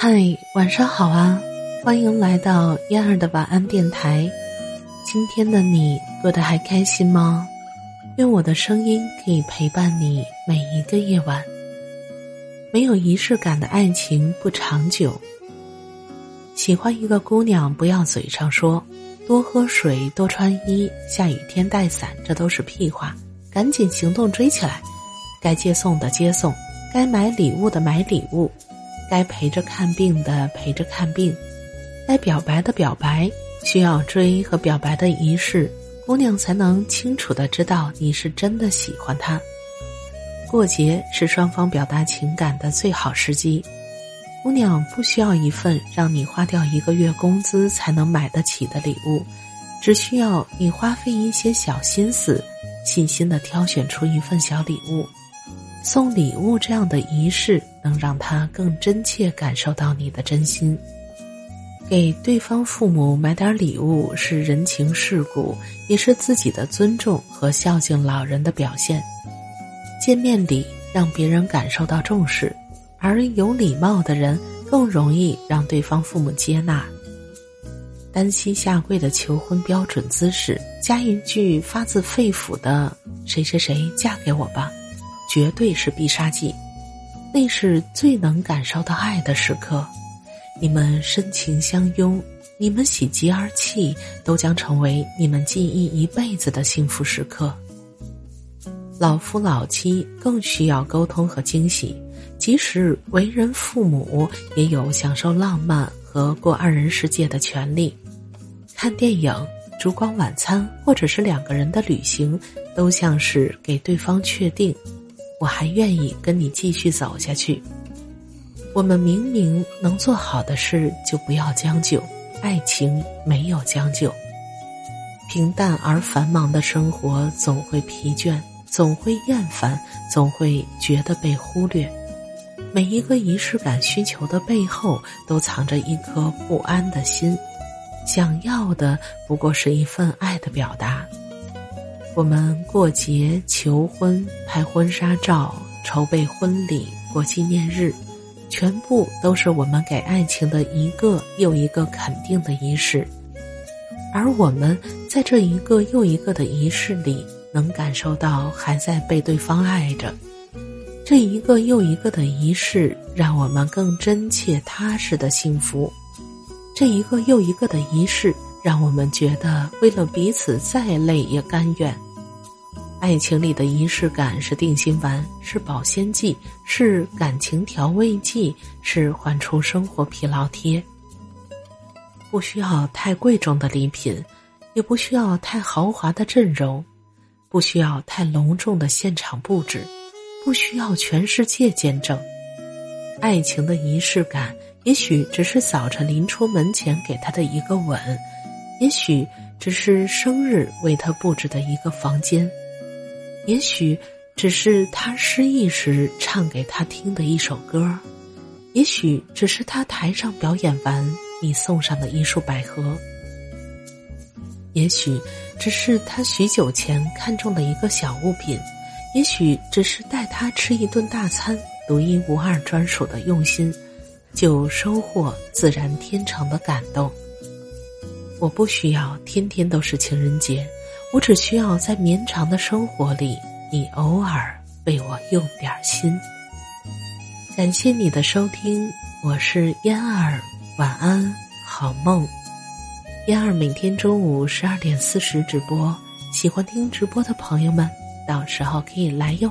嗨，晚上好啊！欢迎来到燕儿的晚安电台。今天的你过得还开心吗？愿我的声音可以陪伴你每一个夜晚。没有仪式感的爱情不长久。喜欢一个姑娘，不要嘴上说多喝水、多穿衣、下雨天带伞，这都是屁话。赶紧行动追起来！该接送的接送，该买礼物的买礼物。该陪着看病的陪着看病，该表白的表白，需要追和表白的仪式，姑娘才能清楚的知道你是真的喜欢他。过节是双方表达情感的最好时机，姑娘不需要一份让你花掉一个月工资才能买得起的礼物，只需要你花费一些小心思，细心的挑选出一份小礼物。送礼物这样的仪式，能让他更真切感受到你的真心。给对方父母买点礼物是人情世故，也是自己的尊重和孝敬老人的表现。见面礼让别人感受到重视，而有礼貌的人更容易让对方父母接纳。单膝下跪的求婚标准姿势，加一句发自肺腑的“谁谁谁，嫁给我吧”。绝对是必杀技，那是最能感受到爱的时刻。你们深情相拥，你们喜极而泣，都将成为你们记忆一辈子的幸福时刻。老夫老妻更需要沟通和惊喜，即使为人父母，也有享受浪漫和过二人世界的权利。看电影、烛光晚餐，或者是两个人的旅行，都像是给对方确定。我还愿意跟你继续走下去。我们明明能做好的事，就不要将就。爱情没有将就。平淡而繁忙的生活总会疲倦，总会厌烦，总会觉得被忽略。每一个仪式感需求的背后，都藏着一颗不安的心，想要的不过是一份爱的表达。我们过节、求婚、拍婚纱照、筹备婚礼、过纪念日，全部都是我们给爱情的一个又一个肯定的仪式。而我们在这一个又一个的仪式里，能感受到还在被对方爱着。这一个又一个的仪式，让我们更真切、踏实的幸福。这一个又一个的仪式，让我们觉得为了彼此再累也甘愿。爱情里的仪式感是定心丸，是保鲜剂，是感情调味剂，是缓出生活疲劳贴。不需要太贵重的礼品，也不需要太豪华的阵容，不需要太隆重的现场布置，不需要全世界见证。爱情的仪式感，也许只是早晨临出门前给他的一个吻，也许只是生日为他布置的一个房间。也许只是他失意时唱给他听的一首歌，也许只是他台上表演完你送上的一束百合，也许只是他许久前看中的一个小物品，也许只是带他吃一顿大餐，独一无二专属的用心，就收获自然天成的感动。我不需要天天都是情人节。我只需要在绵长的生活里，你偶尔为我用点心。感谢你的收听，我是燕儿，晚安，好梦。燕儿每天中午十二点四十直播，喜欢听直播的朋友们，到时候可以来哟。